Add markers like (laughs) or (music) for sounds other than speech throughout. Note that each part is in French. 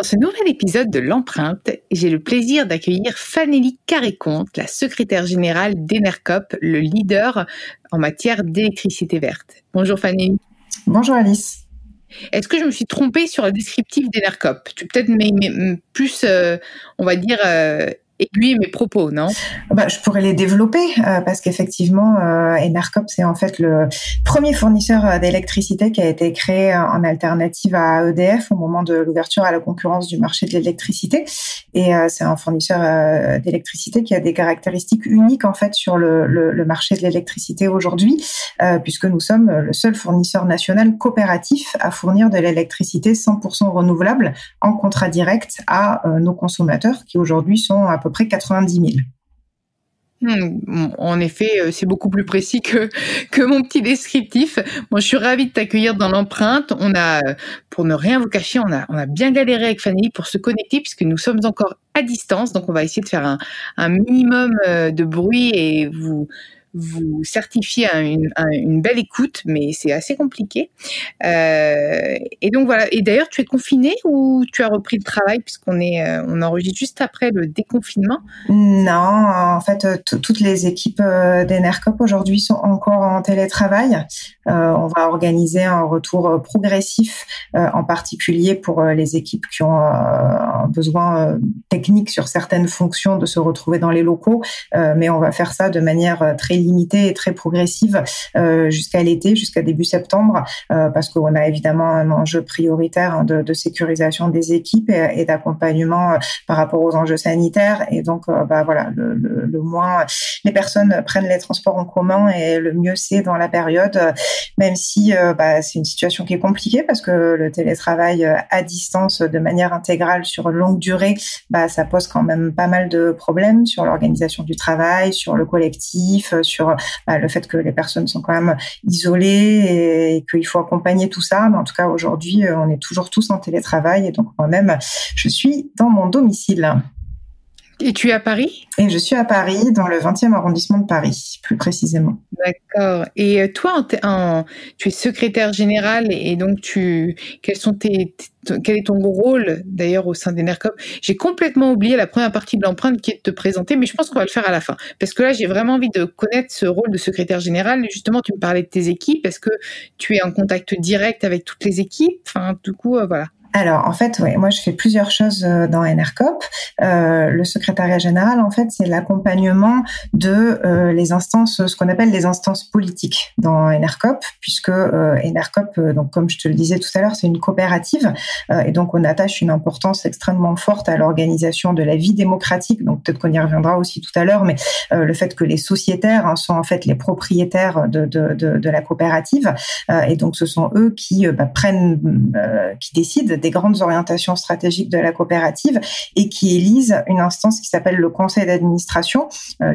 Dans ce nouvel épisode de l'empreinte, j'ai le plaisir d'accueillir Fanélie Carré-Comte, la secrétaire générale d'Enercop, le leader en matière d'électricité verte. Bonjour Fanélie. Bonjour Alice. Est-ce que je me suis trompée sur le descriptif d'Enercop? Tu peut-être mais, plus, euh, on va dire, euh, aiguiller mes propos, non? Bah, Je pourrais les développer euh, parce qu'effectivement, euh, Enercop, c'est en fait le premier fournisseur euh, d'électricité qui a été créé euh, en alternative à EDF au moment de l'ouverture à la concurrence du marché de l'électricité. Et c'est un fournisseur d'électricité qui a des caractéristiques uniques en fait sur le, marché de l'électricité aujourd'hui, puisque nous sommes le seul fournisseur national coopératif à fournir de l'électricité 100% renouvelable en contrat direct à nos consommateurs qui aujourd'hui sont à peu près 90 000. Hmm, en effet, euh, c'est beaucoup plus précis que, (laughs) que mon petit descriptif. Moi, je suis ravie de t'accueillir dans l'empreinte. On a, pour ne rien vous cacher, on a, on a bien galéré avec Fanny pour se connecter puisque nous sommes encore à distance. Donc, on va essayer de faire un, un minimum euh, de bruit et vous, vous certifiez une, une belle écoute, mais c'est assez compliqué. Euh, et donc voilà. Et d'ailleurs, tu es confiné ou tu as repris le travail puisqu'on est, euh, on enregistre juste après le déconfinement? Non, en fait, euh, toutes les équipes d'Enercop aujourd'hui sont encore en télétravail. On va organiser un retour progressif, en particulier pour les équipes qui ont un besoin technique sur certaines fonctions de se retrouver dans les locaux, mais on va faire ça de manière très limitée et très progressive euh, jusqu'à l'été, jusqu'à début septembre, euh, parce qu'on a évidemment un enjeu prioritaire hein, de, sécurisation des équipes et, d'accompagnement euh, par rapport aux enjeux sanitaires. Et donc, bah voilà, le, le, le, moins les personnes prennent les transports en commun et le mieux c'est dans la période, même si bah, c'est une situation qui est compliquée parce que le télétravail à distance de manière intégrale sur longue durée, bah, ça pose quand même pas mal de problèmes sur l'organisation du travail, sur le collectif, sur bah, le fait que les personnes sont quand même isolées et, qu'il faut accompagner tout ça. Mais en tout cas, aujourd'hui, euh, on est toujours tous en télétravail et donc moi-même, je suis dans mon domicile. Et tu es à Paris? Et je suis à Paris, dans le 20e arrondissement de Paris, plus précisément. D'accord. Et euh, toi, en, tu es secrétaire général et donc tu, quels sont tes, quel est ton rôle d'ailleurs au sein d'Enercop? J'ai complètement oublié la première partie de l'empreinte qui est de te présenter, mais je pense qu'on va le faire à la fin. Parce que là, j'ai vraiment envie de connaître ce rôle de secrétaire général. Justement, tu me parlais de tes équipes. Est-ce que tu es en contact direct avec toutes les équipes? Enfin, du coup, euh, voilà alors, en fait, oui, moi, je fais plusieurs choses euh, dans NRCOP. Euh, le secrétariat général, en fait, c'est l'accompagnement de euh, les instances, ce qu'on appelle les instances politiques dans NRCOP, puisque euh, NRCOP, donc comme je te le disais tout à l'heure, c'est une coopérative, et donc on attache une importance extrêmement forte à l'organisation de la vie démocratique. Donc peut-être qu'on y reviendra aussi tout à l'heure, mais le fait que les sociétaires hein, sont en fait les propriétaires de, de, de, de la coopérative, et donc ce sont eux qui bah, prennent, qui décident des grandes orientations stratégiques de la coopérative et qui élise une instance qui s'appelle le conseil d'administration,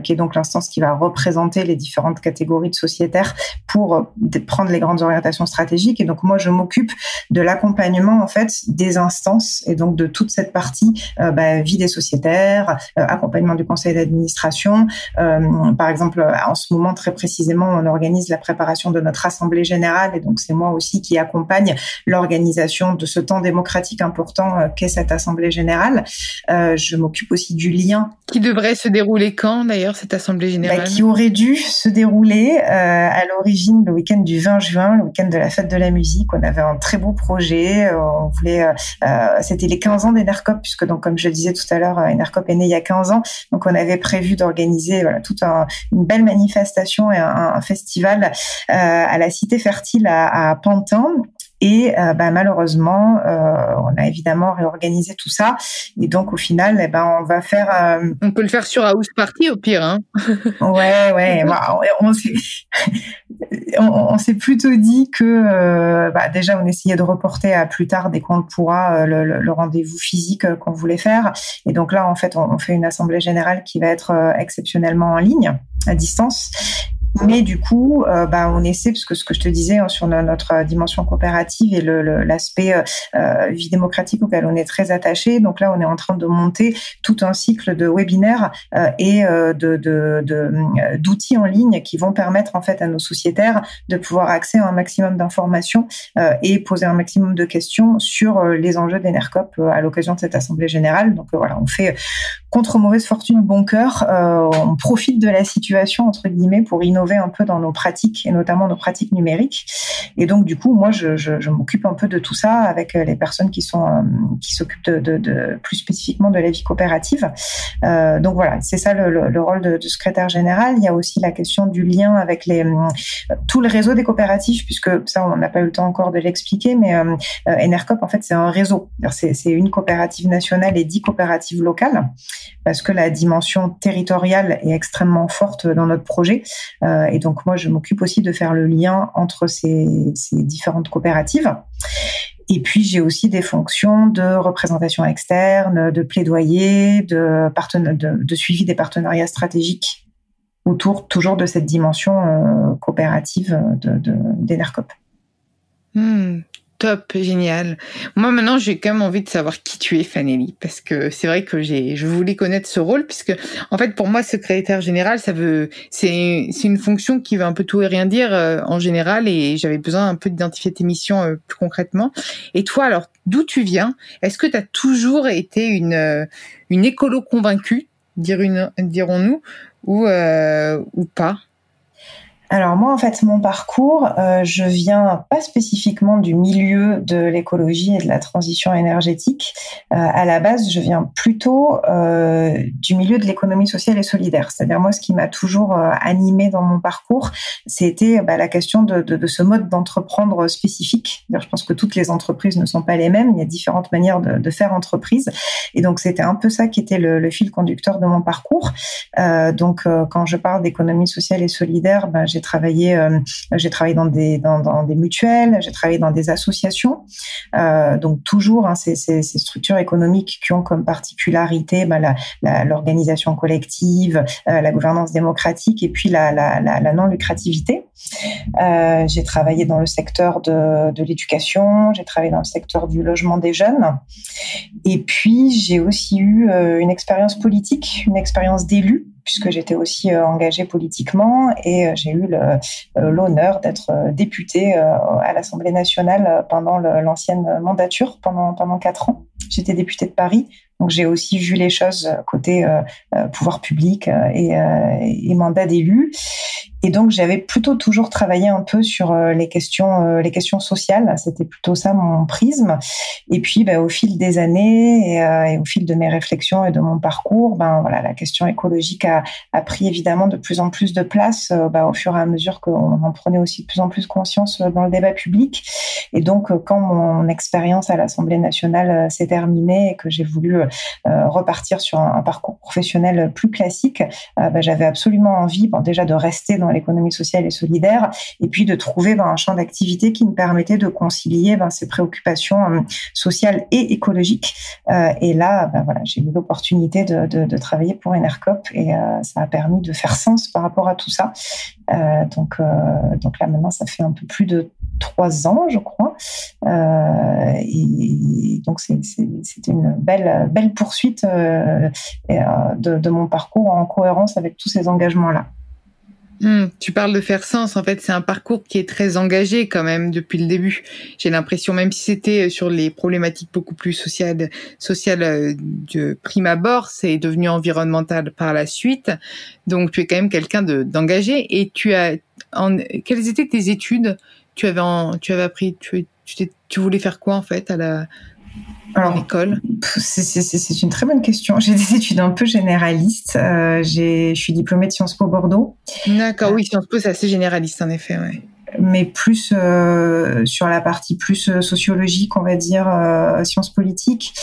qui est donc l'instance qui va représenter les différentes catégories de sociétaires pour prendre les grandes orientations stratégiques. Et donc moi, je m'occupe de l'accompagnement en fait des instances et donc de toute cette partie bah, vie des sociétaires, accompagnement du conseil d'administration. par exemple, en ce moment très précisément, on organise la préparation de notre assemblée générale et donc c'est moi aussi qui accompagne l'organisation de ce temps démocratique important euh, qu'est cette assemblée générale. Euh, je m'occupe aussi du lien. Qui devrait se dérouler quand d'ailleurs cette assemblée bah, générale? Qui aurait dû se dérouler euh, à l'origine le week-end du 20 juin, le week-end de la fête de la musique. On avait un très beau projet. On voulait, c'était les 15 ans d'Enercop puisque donc comme je le disais tout à l'heure, Enercop est né il y a 15 ans. Donc on avait prévu d'organiser voilà, toute une belle manifestation et un, festival à la Cité Fertile à, à Pantin et euh, bah, malheureusement, euh, on a évidemment réorganisé tout ça. Et donc au final, eh ben, on va faire. Euh, on peut le faire sur House Party au pire. Hein ouais, ouais. (laughs) bah, on s'est (laughs) on, s'est plutôt dit que bah, déjà on essayait de reporter à plus tard dès qu'on le pourra le, le, rendez-vous physique qu'on voulait faire. Et donc là, en fait, on, on fait une assemblée générale qui va être exceptionnellement en ligne à distance mais du coup, euh, bah, on essaie, parce que ce que je te disais hein, sur notre euh, dimension coopérative et l'aspect euh, vie démocratique auquel on est très attaché. Donc là, on est en train de monter tout un cycle de webinaires et d'outils en ligne qui vont permettre en fait à nos sociétaires de pouvoir accéder à un maximum d'informations et poser un maximum de questions sur les enjeux d'Enercop à l'occasion de cette assemblée générale. Donc voilà, on fait contre mauvaise fortune bon cœur, on profite de la situation entre guillemets pour innover un peu dans nos pratiques et notamment nos pratiques numériques. Et donc du coup, moi, je, m'occupe un peu de tout ça avec euh, les personnes qui sont euh, qui s'occupent de, plus spécifiquement de la vie coopérative. Euh, donc voilà, c'est ça le, le, rôle de, secrétaire général. Il y a aussi la question du lien avec les tout le réseau des coopératives, puisque ça, on n'a pas eu le temps encore de l'expliquer, mais euh, en fait, c'est un réseau. C'est une coopérative nationale et dix coopératives locales, parce que la dimension territoriale est extrêmement forte dans notre projet. Et donc moi, je m'occupe aussi de faire le lien entre ces, différentes coopératives. Et puis j'ai aussi des fonctions de représentation externe, de plaidoyer, de, de, suivi des partenariats stratégiques autour toujours de cette dimension euh, coopérative d'Enercop. De, hmm. Top, génial. Moi maintenant, j'ai quand même envie de savoir qui tu es, Fanelli, parce que c'est vrai que j'ai, je voulais connaître ce rôle, puisque en fait, pour moi, secrétaire général, ça veut, c'est, c'est une fonction qui veut un peu tout et rien dire euh, en général, et j'avais besoin un peu d'identifier tes missions euh, plus concrètement. Et toi, alors, d'où tu viens? Est-ce que tu as toujours été une euh, une écolo convaincue, dirons-nous, ou ou pas? Alors moi, en fait, mon parcours, euh, je viens pas spécifiquement du milieu de l'écologie et de la transition énergétique. Euh, à la base, je viens plutôt euh, du milieu de l'économie sociale et solidaire. C'est-à-dire moi, ce qui m'a toujours euh, animé dans mon parcours, c'était bah, la question de, de, ce mode d'entreprendre spécifique. Je pense que toutes les entreprises ne sont pas les mêmes. Il y a différentes manières de, faire entreprise. Et donc, c'était un peu ça qui était le, fil conducteur de mon parcours. Donc, quand je parle d'économie sociale et solidaire, bah, j'ai travaillé, euh, j'ai travaillé dans des mutuelles, j'ai travaillé dans des associations. Euh, donc toujours hein, ces, structures économiques qui ont comme particularité bah, l'organisation collective, euh, la gouvernance démocratique et puis la, non lucrativité. J'ai travaillé dans le secteur de, l'éducation, j'ai travaillé dans le secteur du logement des jeunes. Et puis, j'ai aussi eu une expérience politique, une expérience d'élu puisque j'étais aussi euh, engagée politiquement et euh, j'ai eu l'honneur d'être députée à l'Assemblée nationale pendant l'ancienne mandature, pendant, pendant quatre ans. J'étais députée de Paris, donc j'ai aussi vu les choses côté pouvoir public et, et mandat d'élu. Et donc j'avais plutôt toujours travaillé un peu sur euh, les questions, euh, les questions sociales. C'était plutôt ça mon prisme. Et puis bah, au fil des années euh, et, au fil de mes réflexions et de mon parcours, ben voilà, la question écologique a, pris évidemment de plus en plus de place bah, au fur et à mesure qu'on en prenait aussi de plus en plus conscience dans le débat public. Et donc quand mon expérience à l'Assemblée nationale s'est terminée et que j'ai voulu repartir sur un, parcours professionnel plus classique, bah, j'avais absolument envie, bon, déjà de rester dans l'économie sociale et solidaire, et puis de trouver ben, un champ d'activité qui me permettait de concilier ben, ces préoccupations sociales et écologiques. et là, ben, voilà, j'ai eu l'opportunité de, travailler pour Enercop et ça a permis de faire sens par rapport à tout ça. donc, donc là maintenant, ça fait un peu plus de trois ans, je crois. Euh, et donc c'était une belle belle poursuite euh, euh, de, mon parcours en cohérence avec tous ces engagements Hmm, tu parles de faire sens. En fait, c'est un parcours qui est très engagé quand même depuis le début. J'ai l'impression, même si c'était sur les problématiques beaucoup plus sociales, sociales de prime abord, c'est devenu environnemental par la suite. Donc, tu es quand même quelqu'un d'engagé. Et tu as, en, quelles étaient tes études? Tu avais, tu avais appris, tu, tu, tu, voulais faire quoi en fait à la à l'école C'est une très bonne question. J'ai des (laughs) études un peu généralistes. Euh, je suis diplômée de Sciences Po Bordeaux. D'accord, oui, Sciences Po, c'est assez généraliste en effet. Ouais. Mais plus euh, sur la partie plus euh, sociologique, on va dire, euh, sciences politiques.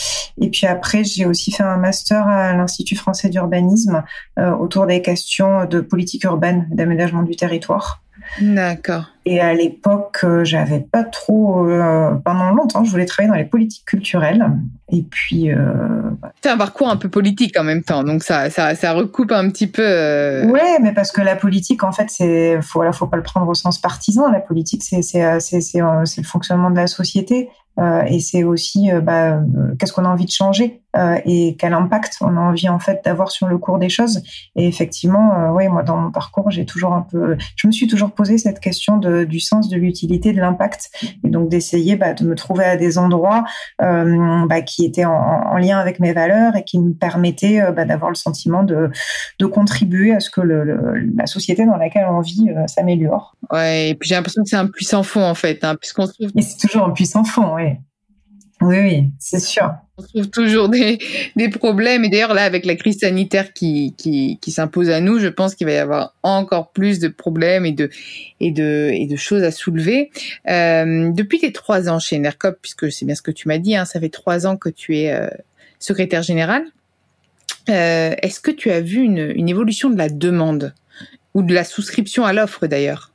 Et puis après, j'ai aussi fait un master à l'Institut français d'urbanisme euh, autour des questions de politique urbaine, d'aménagement du territoire. D'accord. Et à l'époque, euh, j'avais pas trop. Euh, pendant longtemps, je voulais travailler dans les politiques culturelles. Et puis. Euh, c'est un parcours un peu politique en même temps, donc ça, ça, ça recoupe un petit peu. Euh... Ouais, mais parce que la politique, en fait, c'est. Faut, voilà, faut pas le prendre au sens partisan. La politique, c'est, c'est, c'est, c'est, le fonctionnement de la société. Euh, et c'est aussi euh, bah, qu'est-ce qu'on a envie de changer euh, et quel impact on a envie en fait d'avoir sur le cours des choses. Et effectivement, oui, moi dans mon parcours, j'ai toujours un peu, je me suis toujours posé cette question de, du sens, de l'utilité, de l'impact, et donc d'essayer bah, de me trouver à des endroits bah, qui étaient en, en, lien avec mes valeurs et qui me permettaient d'avoir le sentiment de, de contribuer à ce que le, le, la société dans laquelle on vit s'améliore. Ouais, et puis j'ai l'impression que c'est un puissant fond en fait, hein, puisqu'on se trouve. Et c'est toujours un puissant fond, oui. Oui, oui, c'est sûr. On trouve toujours des, des problèmes. Et d'ailleurs, là, avec la crise sanitaire qui, qui, qui s'impose à nous, je pense qu'il va y avoir encore plus de problèmes et de, et de, et de choses à soulever. Euh, depuis tes trois ans chez Enercop, puisque c'est bien ce que tu m'as dit, hein, ça fait trois ans que tu es euh, secrétaire général. Euh, Est-ce que tu as vu une, une évolution de la demande ou de la souscription à l'offre d'ailleurs?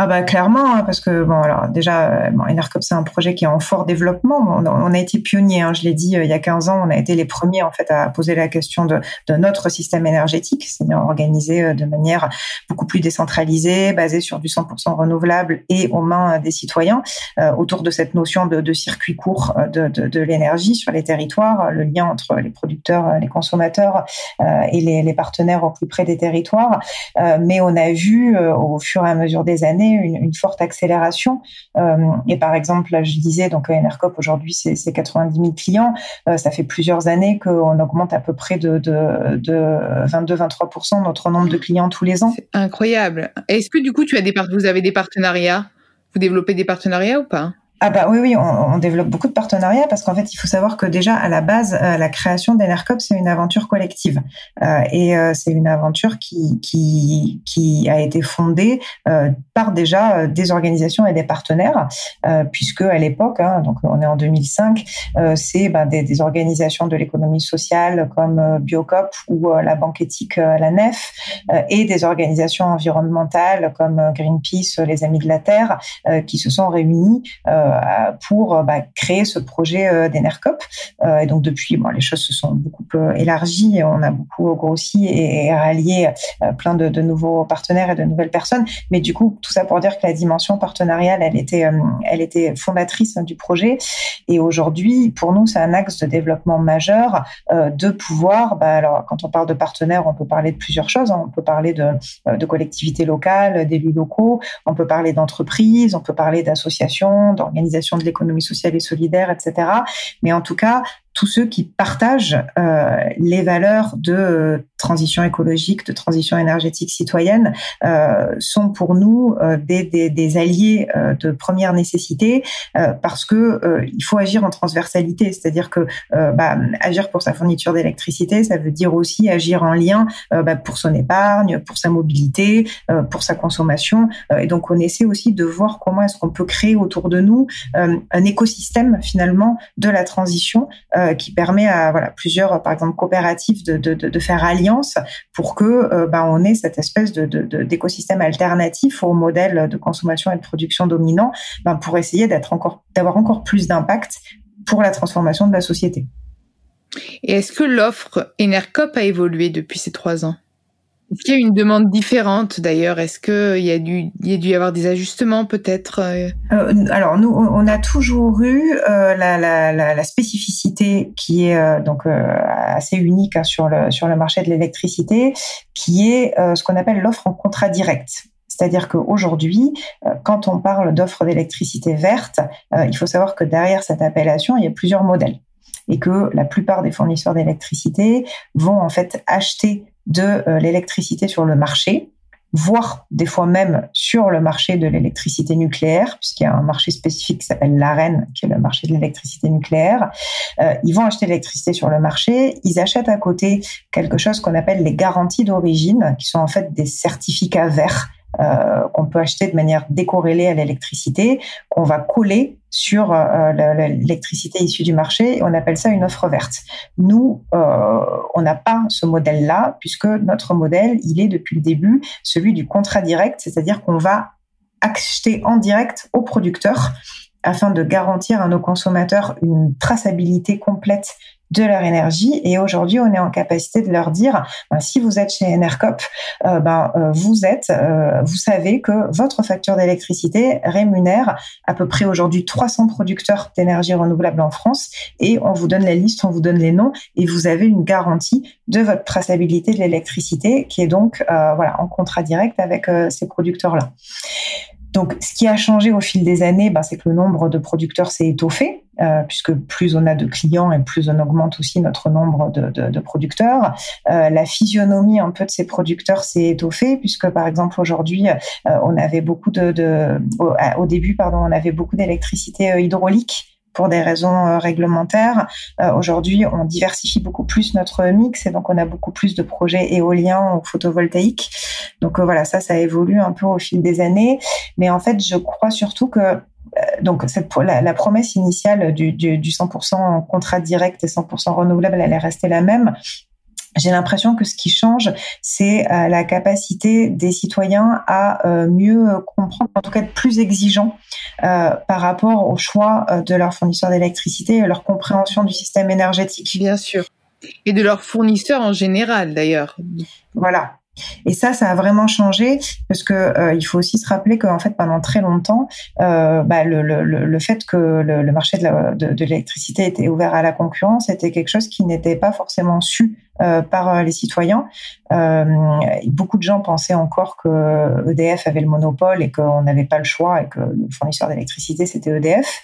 Ah bah clairement, hein, parce que bon alors déjà, euh, bon, Enercop c'est un projet qui est en fort développement. On, a été pionniers, hein, je l'ai dit euh, il y a 15 ans, on a été les premiers en fait à poser la question de, notre système énergétique, c'est-à-dire organisé euh, de manière beaucoup plus décentralisée, basée sur du 100% renouvelable et aux mains des citoyens, autour de cette notion de, circuit court de, l'énergie sur les territoires, le lien entre les producteurs, les consommateurs et les, partenaires au plus près des territoires. mais on a vu au fur et à mesure des années une, forte accélération. Euh, et par exemple, là, je disais, donc Enercop aujourd'hui, c'est 90 000 clients. Euh, ça fait plusieurs années qu'on augmente à peu près de 22-23% notre nombre de clients tous les ans. C'est incroyable. Est-ce que du coup, tu as des, vous avez des partenariats? Vous développez des partenariats ou pas? Ah bah oui oui, on, développe beaucoup de partenariats parce qu'en fait il faut savoir que déjà à la base euh, la création d'Enercop c'est une aventure collective. Euh, et euh, c'est une aventure qui qui qui a été fondée par déjà des organisations et des partenaires puisque à l'époque hein, donc on est en 2005 c'est bah, des, organisations de l'économie sociale comme Biocop ou la Banque éthique la Nef et des organisations environnementales comme Greenpeace les Amis de la Terre qui se sont réunis euh, pour bah, créer ce projet euh, d'Enercop. Euh, et donc depuis, bon, les choses se sont beaucoup élargies, on a beaucoup grossi et, rallié plein de, nouveaux partenaires et de nouvelles personnes. Mais du coup, tout ça pour dire que la dimension partenariale, elle était, elle était fondatrice du projet. Et aujourd'hui, pour nous, c'est un axe de développement majeur de pouvoir. Bah, alors, quand on parle de partenaires, on peut parler de plusieurs choses. Hein. On peut parler de, de collectivités locales, d'élus locaux. On peut parler d'entreprises. On peut parler d'associations, d'organisations de l'économie sociale et solidaire, etc. Mais en tout cas, tous ceux qui partagent euh, les valeurs de transition écologique, de transition énergétique citoyenne, euh, sont pour nous euh, des, des, des, alliés euh, de première nécessité euh, parce que il faut agir en transversalité, c'est-à-dire que bah, agir pour sa fourniture d'électricité, ça veut dire aussi agir en lien bah, pour son épargne, pour sa mobilité, pour sa consommation, et donc on essaie aussi de voir comment est-ce qu'on peut créer autour de nous un écosystème finalement de la transition qui permet à voilà plusieurs, par exemple coopératives, de, de, de faire alliance pour que ben, on ait cette espèce d'écosystème alternatif au modèle de consommation et de production dominant, ben, pour essayer d'être encore d'avoir encore plus d'impact pour la transformation de la société. Et est-ce que l'offre Enercop a évolué depuis ces trois ans? Est-ce qu'il y a une demande différente d'ailleurs? Est-ce qu'il y, a dû, y avoir des ajustements peut-être euh? Euh, Alors nous, on a toujours eu euh, la, spécificité qui est donc assez unique hein, sur, le, sur le marché de l'électricité, qui est ce qu'on appelle l'offre en contrat direct. C'est-à-dire qu'aujourd'hui, quand on parle d'offre d'électricité verte, il faut savoir que derrière cette appellation, il y a plusieurs modèles et que la plupart des fournisseurs d'électricité vont en fait acheter de euh, l'électricité sur le marché, voire des fois même sur le marché de l'électricité nucléaire, puisqu'il y a un marché spécifique qui s'appelle l'AREN, qui est le marché de l'électricité nucléaire. Euh, ils vont acheter l'électricité sur le marché, ils achètent à côté quelque chose qu'on appelle les garanties d'origine, qui sont en fait des certificats verts euh, qu'on peut acheter de manière décorrélée à l'électricité, qu'on va coller sur euh, l'électricité issue du marché. On appelle ça une offre verte. Nous, euh, on n'a pas ce modèle-là, puisque notre modèle, il est depuis le début celui du contrat direct, c'est-à-dire qu'on va acheter en direct au producteur afin de garantir à nos consommateurs une traçabilité complète de leur énergie. Et aujourd'hui, on est en capacité de leur dire, ben, si vous êtes chez Enercop, euh, ben, euh, vous êtes, euh, vous savez que votre facture d'électricité rémunère à peu près aujourd'hui 300 producteurs d'énergie renouvelable en France. Et on vous donne la liste, on vous donne les noms, et vous avez une garantie de votre traçabilité de l'électricité qui est donc voilà en contrat direct avec ces producteurs-là. Donc, ce qui a changé au fil des années, ben, c'est que le nombre de producteurs s'est étoffé, euh, puisque plus on a de clients et plus on augmente aussi notre nombre de, producteurs. Euh, la physionomie un peu de ces producteurs s'est étoffée, puisque par exemple aujourd'hui, euh, on avait beaucoup de, au, début, pardon, on avait beaucoup d'électricité hydraulique pour des raisons réglementaires. Aujourd'hui, on diversifie beaucoup plus notre mix et donc on a beaucoup plus de projets éoliens ou photovoltaïques. Donc voilà, ça, ça évolue un peu au fil des années. Mais en fait, je crois surtout que donc cette, la, la, promesse initiale du, du, du 100% contrat direct et 100% renouvelable, elle est restée la même. J'ai l'impression que ce qui change, c'est euh, la capacité des citoyens à euh, mieux comprendre, en tout cas être plus exigeants euh, par rapport au choix de leur fournisseur d'électricité et leur compréhension du système énergétique. Bien sûr. Et de leurs fournisseurs en général, d'ailleurs. Voilà. Et ça, ça a vraiment changé parce que euh, il faut aussi se rappeler qu'en fait, pendant très longtemps, euh, bah, le, fait que le marché de l'électricité était ouvert à la concurrence était quelque chose qui n'était pas forcément su euh, par euh, les citoyens. Euh, beaucoup de gens pensaient encore que EDF avait le monopole et qu'on n'avait pas le choix et que le fournisseur d'électricité c'était EDF.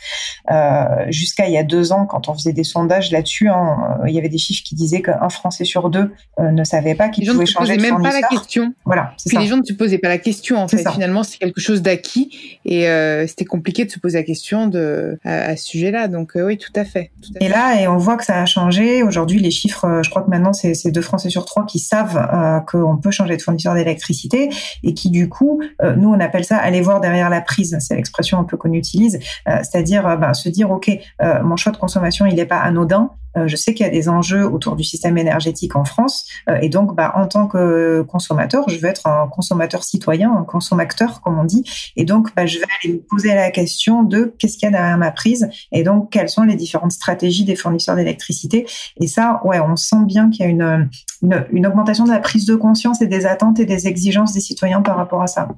Euh, Jusqu'à il y a deux ans, quand on faisait des sondages là-dessus, hein, il y avait des chiffres qui disaient qu'un Français sur deux ne savait pas qu'il pouvait changer de même fournisseur. pas la question. Voilà. Puis les gens ne se posaient pas la question en fait. Ça. Finalement, c'est quelque chose d'acquis et c'était compliqué de se poser la question de à, à ce sujet-là. Donc oui, tout à fait. Tout à et fait. là, et on voit que ça a changé. Aujourd'hui, les chiffres, je crois que maintenant c'est c'est deux Français sur trois qui savent euh, qu'on peut changer de fournisseur d'électricité et qui du coup, euh, nous on appelle ça aller voir derrière la prise. C'est l'expression un peu qu'on utilise, euh, c'est-à-dire euh, ben, se dire ok, euh, mon choix de consommation il n'est pas anodin. Euh, je sais qu'il y a des enjeux autour du système énergétique en France et donc bah, en tant que consommateur, je veux être un consommateur citoyen, un consommateur comme on dit, et donc bah, je vais aller me poser la question de qu'est-ce qu'il y a derrière ma prise et donc quelles sont les différentes stratégies des fournisseurs d'électricité. Et ça, ouais, on sent bien qu'il y a une une, une, augmentation de la prise de conscience et des attentes et des exigences des citoyens par rapport à ça.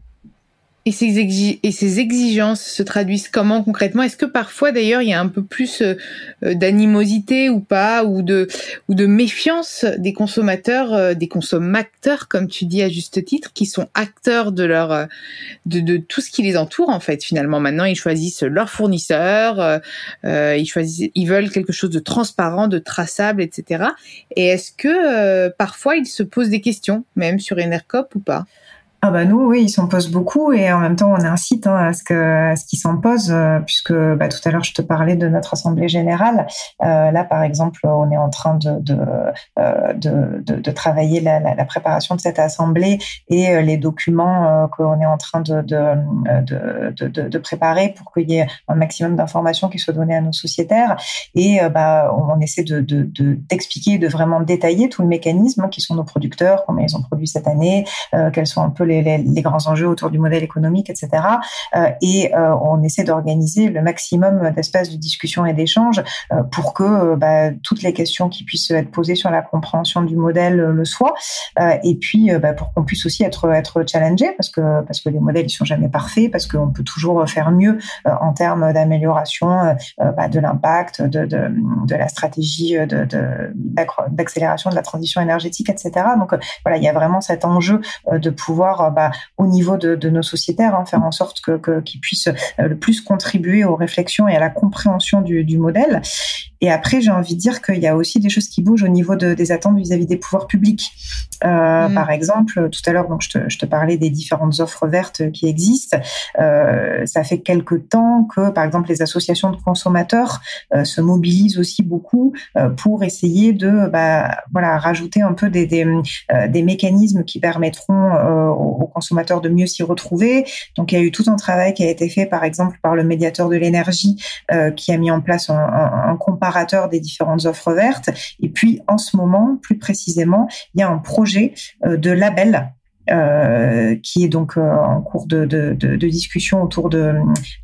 Et ces, exigences se traduisent comment concrètement? Est-ce que parfois d'ailleurs il y a un peu plus euh, d'animosité ou pas, ou de, méfiance des consommateurs, euh, des consommateurs comme tu dis à juste titre, qui sont acteurs de leur, euh, de, tout ce qui les entoure en fait. Finalement, maintenant ils choisissent leur fournisseur, euh, ils choisissent, ils veulent quelque chose de transparent, de traçable, etc. Et est-ce que parfois ils se posent des questions, même sur Enercop ou pas? Ah bah nous, oui, ils s'en posent beaucoup et en même temps, on incite hein, à ce qu'ils s'en posent, euh, puisque bah, tout à l'heure, je te parlais de notre assemblée générale. Euh, là, par exemple, on est en train de de, euh, de, travailler la, préparation de cette assemblée et les documents qu'on est en train de, de préparer pour qu'il y ait un maximum d'informations qui soient données à nos sociétaires. Et bah, on essaie de d'expliquer, de, vraiment détailler tout le mécanisme hein, qui sont nos producteurs, combien ils ont produit cette année, quels sont un peu les, grands enjeux autour du modèle économique, etc. Euh, et euh, on essaie d'organiser le maximum d'espaces de discussion et d'échange euh, pour que bah, toutes les questions qui puissent être posées sur la compréhension du modèle le soient. et puis bah, pour qu'on puisse aussi être challengé parce que parce que les modèles ils sont jamais parfaits, parce qu'on peut toujours faire mieux en termes d'amélioration bah, de l'impact, de, de, la stratégie d'accélération de, de la transition énergétique, etc. Donc voilà, il y a vraiment cet enjeu de pouvoir euh, bah, au niveau de, nos sociétaires, hein, faire en sorte que qu'ils puissent euh, le plus contribuer aux réflexions et à la compréhension du, du modèle. Et après, j'ai envie de dire qu'il y a aussi des choses qui bougent au niveau de, des attentes vis-à-vis des pouvoirs publics. Euh, mm. Par exemple, tout à l'heure, donc je te, je te, parlais des différentes offres vertes qui existent. Euh, ça fait quelque temps que, par exemple, les associations de consommateurs euh, se mobilisent aussi beaucoup pour essayer de, bah, voilà, rajouter un peu des, des, des mécanismes qui permettront aux consommateurs de mieux s'y retrouver. Donc, il y a eu tout un travail qui a été fait, par exemple, par le médiateur de l'énergie, qui a mis en place un, un des différentes offres vertes. Et puis, en ce moment, plus précisément, il y a un projet euh, de label euh, qui est donc euh, en cours de, discussion autour de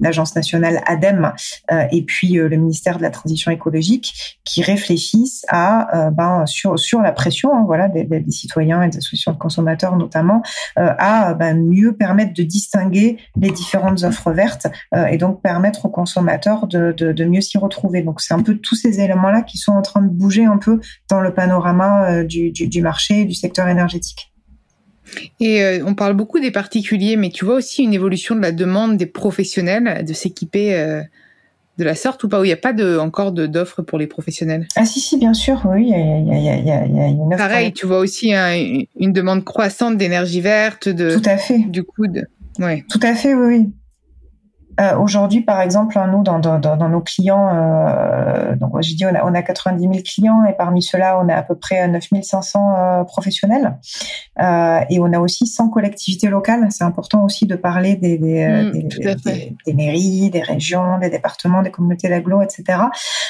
l'agence nationale ADEME euh, et puis le ministère de la transition écologique, qui réfléchissent à ben, sur sur la pression, hein, voilà, des, citoyens et des associations de consommateurs notamment, à ben, mieux permettre de distinguer les différentes offres vertes et donc permettre aux consommateurs de, de, de mieux s'y retrouver. Donc c'est un peu tous ces éléments-là qui sont en train de bouger un peu dans le panorama du, du, du marché et du secteur énergétique. Et euh, on parle beaucoup des particuliers, mais tu vois aussi une évolution de la demande des professionnels de s'équiper euh, de la sorte ou pas Où il n'y a pas de, encore d'offres pour les professionnels? Ah si, si, bien sûr, oui, il y a, y a, y a une offre. Pareil, tu vois aussi une demande croissante d'énergie verte, de... Tout à fait. Du coup, de... Ouais. Tout à fait, oui, oui. Euh, Aujourd'hui, par exemple, nous, dans, dans, dans nos clients, euh, donc j'ai dit on a, on a 90 000 clients et parmi ceux-là, on a à peu près 9 500 euh, professionnels euh, et on a aussi 100 collectivités locales. C'est important aussi de parler des, des, mmh, des, des, des, mairies, des régions, des départements, des communautés d'agglo, etc.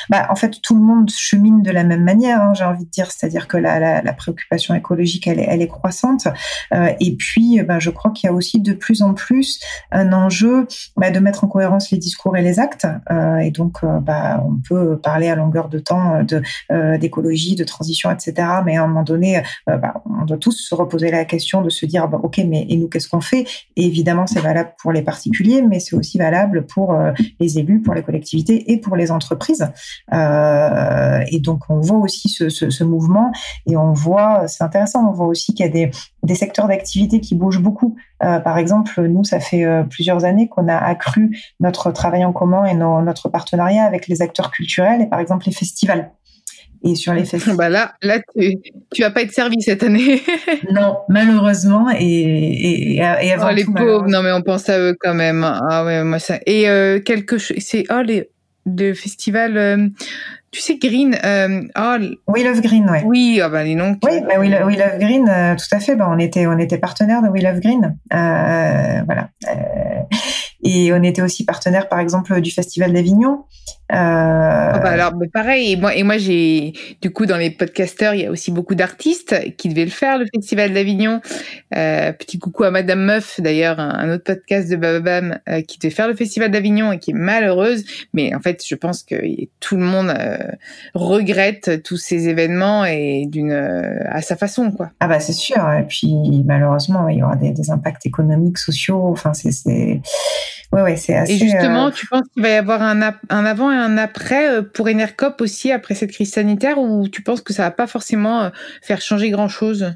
Bah, en fait, tout le monde chemine de la même manière, hein, j'ai envie de dire, c'est-à-dire que la, la, la, préoccupation écologique, elle est, elle est croissante. Et puis, bah, je crois qu'il y a aussi de plus en plus un enjeu bah, de mettre en cohérence les discours et les actes. Euh, et donc, euh, bah, on peut parler à longueur de temps euh, d'écologie, de transition, etc. Mais à un moment donné, bah, on doit tous se reposer la question de se dire, bah, ok, mais et nous, qu'est-ce qu'on fait? Évidemment, c'est valable pour les particuliers, mais c'est aussi valable pour les élus, pour les collectivités et pour les entreprises. et donc, on voit aussi ce mouvement et on voit, c'est intéressant, on voit aussi qu'il y a des, des secteurs d'activité qui bougent beaucoup. Euh, par exemple, nous, ça fait euh, plusieurs années qu'on a accru notre travail en commun et nos, notre partenariat avec les acteurs culturels et par exemple les festivals. Et sur les festivals. (laughs) Bah là, là, tu, tu vas pas être servi cette année. (laughs) non, malheureusement. Et, et, et avant oh, les pauvres. Non, mais on pense à eux quand même. Ah ouais, moi ça. Et euh, quelque chose. C'est oh les le festival. Euh, tu sais, Green. Euh, oh, We Love Green, ouais. Oui, ah bah, dis donc. Oui, bah, We, We, Love Green, euh, tout à fait. Bah, on était, on était partenaire de We Love Green. Euh, voilà. Et on était aussi partenaire, par exemple, du Festival d'Avignon. Euh... Oh bah alors, bah pareil. Et moi, et moi, j'ai du coup dans les podcasteurs, il y a aussi beaucoup d'artistes qui devaient le faire, le Festival d'Avignon. Euh, petit coucou à Madame Meuf, d'ailleurs, un, un, autre podcast de Bababam euh, qui devait faire le Festival d'Avignon et qui est malheureuse. Mais en fait, je pense que tout le monde euh, regrette tous ces événements et d'une euh, à sa façon, quoi. Ah bah c'est sûr. Et puis malheureusement, il y aura des, des impacts économiques, sociaux. Enfin, c'est C'est assez. Et justement, euh... tu penses qu'il va y avoir un, un, avant et un après euh, pour Enercop aussi après cette crise sanitaire ou tu penses que ça va pas forcément euh, faire changer grand chose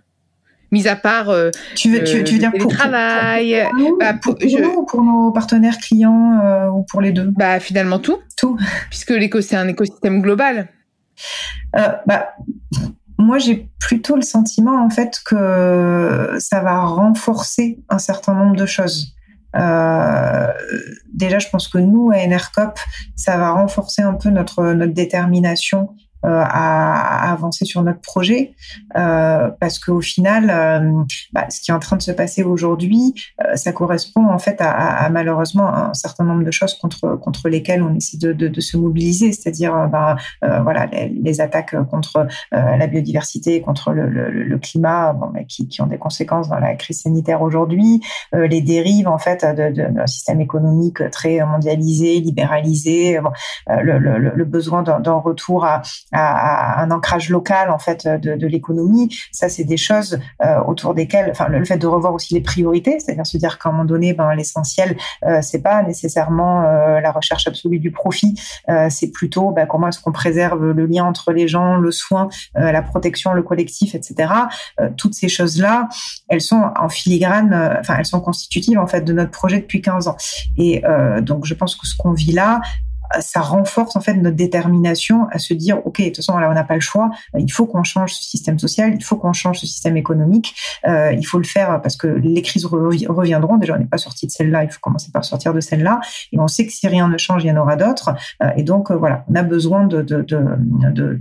Mis à part euh, tu veux, tu, tu veux dire pour, travail, pour, nous, bah, pour, pour, je... nous, pour nos partenaires clients euh, ou pour les deux? Bah finalement tout. Tout. Puisque l'éco c'est un écosystème global. bah moi, j'ai plutôt le sentiment en fait que ça va renforcer un certain nombre de choses. Euh, déjà, je pense que nous, à NRCOP, ça va renforcer un peu notre, notre détermination euh, à, avancer sur notre projet euh, parce qu'au final, euh, bah, ce qui est en train de se passer aujourd'hui, ça correspond en fait à, malheureusement un certain nombre de choses contre contre lesquelles on essaie de, de, se mobiliser, c'est-à-dire bah, voilà les, attaques contre la biodiversité, contre le, le, climat, bon, bah, qui, qui, ont des conséquences dans la crise sanitaire aujourd'hui, les dérives en fait d'un système économique très mondialisé, libéralisé, le, le, besoin d'un retour à, à, un ancrage local en fait de, de l'économie. Ça, c'est des choses euh, autour desquelles, enfin, le, fait de revoir aussi les priorités, c'est-à-dire se dire qu'à un moment donné, ben, l'essentiel, euh, c'est pas nécessairement euh, la recherche absolue du profit, euh, c'est plutôt ben, comment est-ce qu'on préserve le lien entre les gens, le soin, euh, la protection, le collectif, etc. toutes ces choses-là, elles sont en filigrane, enfin, elles sont constitutives en fait de notre projet depuis 15 ans. Et donc, je pense que ce qu'on vit là, ça renforce en fait notre détermination à se dire ok de toute façon là on n'a pas le choix il faut qu'on change ce système social il faut qu'on change ce système économique euh, il faut le faire parce que les crises reviendront. Déjà on n'est pas sorti de celle-là il faut commencer par sortir de celle-là. Et on sait que si rien ne change il y en aura d'autres. Euh, et donc euh, voilà on a besoin de de, de, de,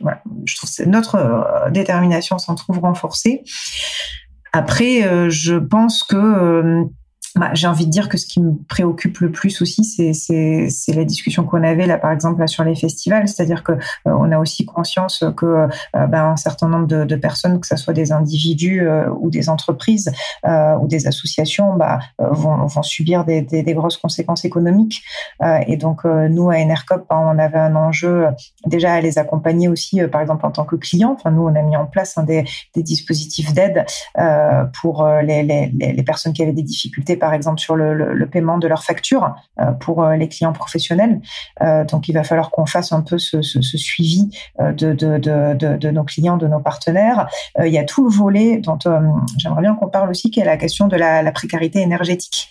voilà. notre euh, détermination s'en trouve renforcée. Après euh, je pense que bah, j'ai envie de dire que ce qui me préoccupe le plus aussi, c'est la discussion qu'on avait là, par exemple, sur les festivals. C'est-à-dire que euh, on a aussi conscience que euh, bah, certain nombre de, personnes, que ce soit des individus euh, ou des entreprises ou des associations, bah, vont, subir des, grosses conséquences économiques. et donc, nous, à NRCOP, hein, on avait un enjeu déjà à les accompagner aussi, par exemple, en tant que client. Enfin, nous, on a mis en place un des, dispositifs d'aide pour les personnes qui avaient des difficultés par exemple sur le, paiement de leurs factures euh, pour euh, les clients professionnels. Euh, donc, il va falloir qu'on fasse un peu ce, suivi de, nos clients, de nos partenaires. il y a tout le volet dont j'aimerais bien qu'on parle aussi, qui est la question de la précarité énergétique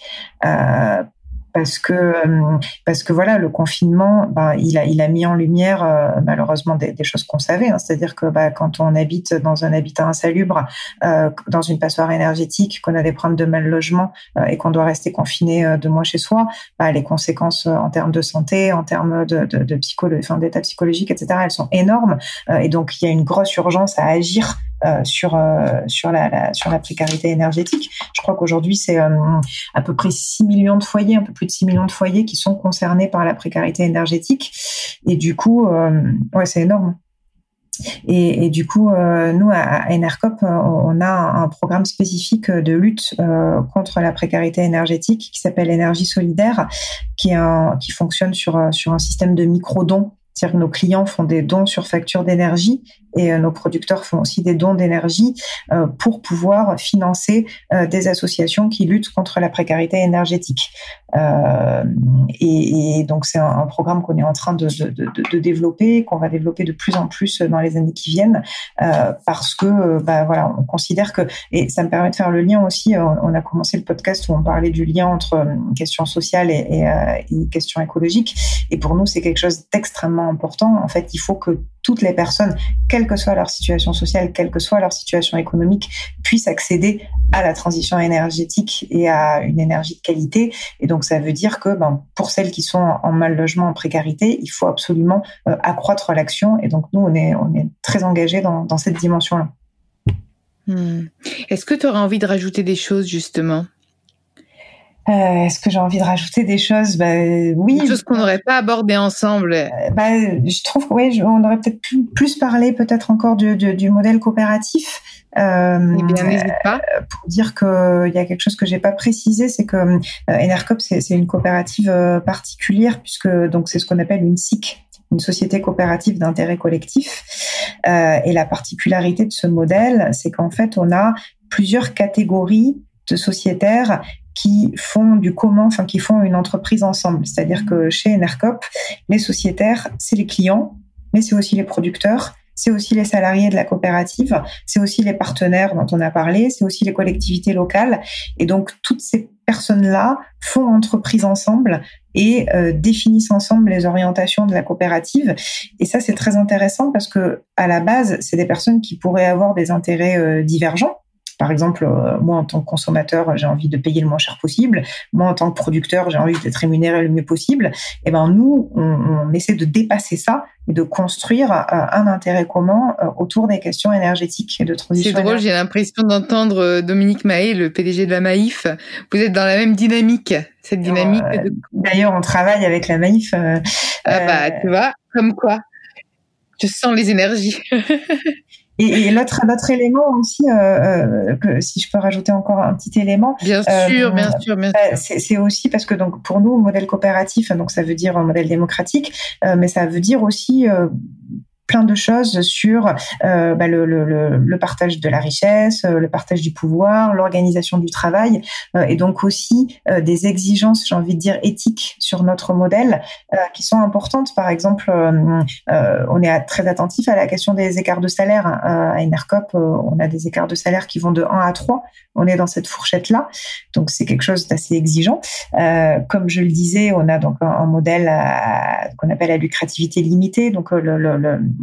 parce que euh, parce que voilà le confinement ben, il a il a mis en lumière euh, malheureusement des, des, choses qu'on savait hein. c'est-à-dire que bah, quand on habite dans un habitat insalubre euh, dans une passoire énergétique qu'on a des problèmes de mal logement euh, et qu'on doit rester confiné deux mois chez soi bah, les conséquences en termes de santé en termes de de, de enfin d'état psychologique etc elles sont énormes et donc il y a une grosse urgence à agir euh, sur euh, sur la, sur la précarité énergétique. Je crois qu'aujourd'hui c'est euh, à peu près 6 millions de foyers, un peu plus de 6 millions de foyers qui sont concernés par la précarité énergétique. Et du coup, ouais, c'est énorme. Et, et, du coup, nous, à, Enercop, on a un programme spécifique de lutte contre la précarité énergétique qui s'appelle Énergie solidaire, qui, est un, qui fonctionne sur, sur un système de micro-dons. C'est-à-dire que nos clients font des dons sur facture d'énergie et euh, nos producteurs font aussi des dons d'énergie euh, pour pouvoir financer euh, des associations qui luttent contre la précarité énergétique. Et, donc c'est un, programme qu'on est en train de développer, qu'on va développer de plus en plus dans les années qui viennent, parce que bah, voilà, on considère que et ça me permet de faire le lien aussi. On, a commencé le podcast où on parlait du lien entre questions sociales et, et, et questions écologiques, et pour nous c'est quelque chose d'extrêmement important. En fait, il faut que toutes les personnes, quelle que soit leur situation sociale, quelle que soit leur situation économique, puissent accéder à la transition énergétique et à une énergie de qualité. Et donc, ça veut dire que ben, pour celles qui sont en mal logement, en précarité, il faut absolument euh, accroître l'action. Et donc, nous, on est, très engagés dans, dans cette dimension-là. Hmm. Est-ce que tu aurais envie de rajouter des choses, justement? Euh, Est-ce que j'ai envie de rajouter des choses? Bah, Oui. Des choses qu'on n'aurait pas abordées ensemble. Euh, bah, je trouve oui, on aurait peut-être plus, plus parlé peut-être encore du, du, du, modèle coopératif. Euh, eh bien, n'hésite pas. Pour dire qu'il y a quelque chose que j'ai pas précisé, c'est que euh, Enercop, c'est une coopérative euh, particulière puisque donc c'est ce qu'on appelle une SIC, une société coopérative d'intérêt collectif. Euh, et la particularité de ce modèle, c'est qu'en fait, on a plusieurs catégories de sociétaires qui font du commun, enfin qui font une entreprise ensemble. C'est-à-dire que chez Enercop, les sociétaires, c'est les clients, mais c'est aussi les producteurs c'est aussi les salariés de la coopérative, c'est aussi les partenaires dont on a parlé, c'est aussi les collectivités locales. Et donc, toutes ces personnes-là font entreprise ensemble et euh, définissent ensemble les orientations de la coopérative. Et ça, c'est très intéressant parce que à la base, c'est des personnes qui pourraient avoir des intérêts euh, divergents. Par exemple, euh, moi, en tant que consommateur, j'ai envie de payer le moins cher possible. Moi, en tant que producteur, j'ai envie d'être rémunéré le mieux possible. Et ben, nous, on, on essaie de dépasser ça et de construire euh, un intérêt commun euh, autour des questions énergétiques et de transition. C'est drôle, j'ai l'impression d'entendre Dominique Mahé, le PDG de la Maïf. Vous êtes dans la même dynamique, cette dynamique. D'ailleurs, on travaille avec la Maïf. ah bah, tu vois, comme quoi. Je sens les énergies. (laughs) Et, et l'autre, l'autre élément aussi, euh, euh, que si je peux rajouter encore un petit élément. Bien euh, sûr, bien sûr, bien sûr. C'est aussi parce que donc pour nous, modèle coopératif, donc ça veut dire un modèle démocratique, mais ça veut dire aussi plein de choses sur euh, bah, le, partage de la richesse, euh, le partage du pouvoir, l'organisation du travail, euh, et donc aussi des exigences, j'ai envie de dire, éthiques sur notre modèle qui sont importantes. Par exemple, on est très attentif à la question des écarts de salaire. à Enercop, on a des écarts de salaire qui vont de 1 à 3. On est dans cette fourchette-là, donc c'est quelque chose d'assez exigeant. comme je le disais, on a donc un, modèle qu'on appelle la lucrativité limitée, donc le,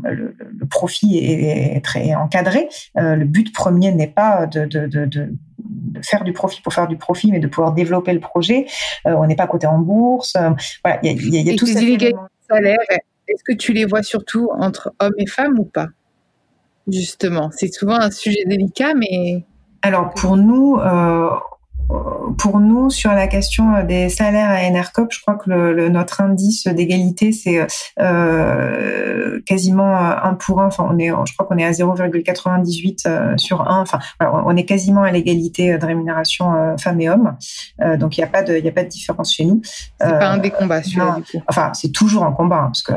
le profit est, très encadré. Euh, le but premier n'est pas de, de, de, de, faire du profit pour faire du profit, mais de pouvoir développer le projet. Euh, on n'est pas coté en bourse. Euh, voilà, il y a, y a, tout ces inégalités de salaire. Est-ce que tu les vois surtout entre hommes et femmes ou pas Justement, c'est souvent un sujet délicat, mais alors pour nous, euh, pour nous, sur la question des salaires à NRCOP, je crois que le, notre indice d'égalité, c'est euh, quasiment un pour un. Enfin, on est, je crois qu'on est à 0,98 euh, sur 1. Enfin, on est quasiment à l'égalité de rémunération euh, femmes et hommes. Euh, donc, il n'y a pas de, il a pas de différence chez nous. C'est pas un des combats, celui-là, du coup. Enfin, c'est toujours un combat, hein, parce que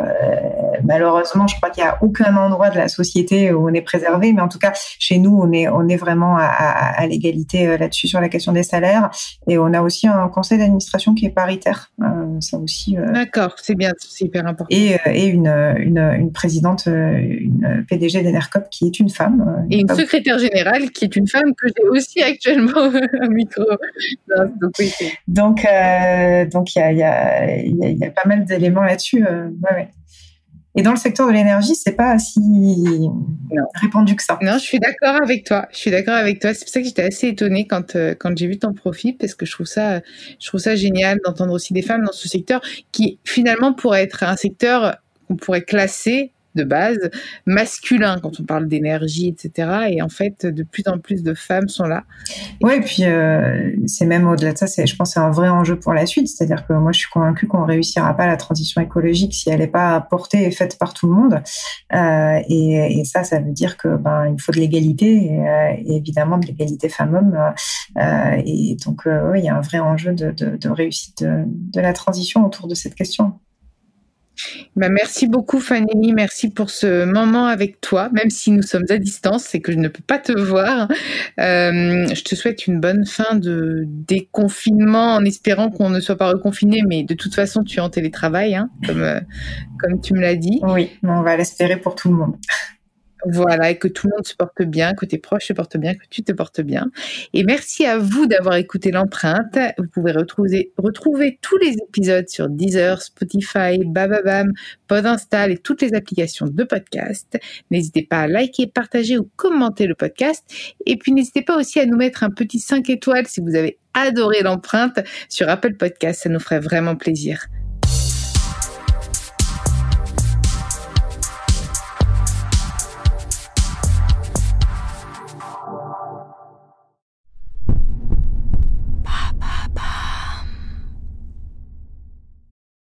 malheureusement, je crois qu'il n'y a aucun endroit de la société où on est préservé. Mais en tout cas, chez nous, on est, on est vraiment à, à, à l'égalité là-dessus sur la question des salaires et on a aussi un conseil d'administration qui est paritaire. Euh, ça aussi. Euh, D'accord, c'est bien, c'est hyper important. Et, euh, et une, une, une, présidente, une PDG d'Enercop qui est une femme. Et une secrétaire générale qui est une femme que j'ai aussi actuellement (laughs) au micro. donc donc donc il y a, y, a, y a pas mal d'éléments là-dessus. Ouais, ouais. Et dans le secteur de l'énergie, c'est pas si répandu que ça. Non, je suis d'accord avec toi. Je suis d'accord avec toi. C'est pour ça que j'étais assez étonnée quand euh, quand j'ai vu ton profil parce que je trouve ça je trouve ça génial d'entendre aussi des femmes dans ce secteur qui finalement pourrait être un secteur qu'on pourrait classer de base masculin quand on parle d'énergie, etc. Et en fait, de plus en plus de femmes sont là. Oui, et puis euh, c'est même au-delà de ça, je pense, c'est un vrai enjeu pour la suite. C'est-à-dire que moi, je suis convaincue qu'on réussira pas la transition écologique si elle n'est pas portée et faite par tout le monde. Euh, et, ça, ça veut dire que ben faut de l'égalité euh, évidemment de l'égalité femmes-hommes. Et donc, il y a un vrai enjeu de, de, réussite de la transition autour de cette question. Bah, merci beaucoup Fanny, merci pour ce moment avec toi, même si nous sommes à distance et que je ne peux pas te voir. Euh, je te souhaite une bonne fin de déconfinement en espérant qu'on ne soit pas reconfiné, mais de toute façon tu es en télétravail, hein, euh, comme tu me l'as dit. Oui, on va l'espérer pour tout le monde. Voilà, et que tout le monde se porte bien, que tes proches se portent bien, que tu te portes bien. Et merci à vous d'avoir écouté l'empreinte. Vous pouvez retrouver, tous les épisodes sur Deezer, Spotify, Bababam, Podinstall et toutes les applications de podcast. N'hésitez pas à liker, partager ou commenter le podcast. Et puis n'hésitez pas aussi à nous mettre un petit 5 étoiles si vous avez adoré l'empreinte sur Apple Podcast. Ça nous ferait vraiment plaisir.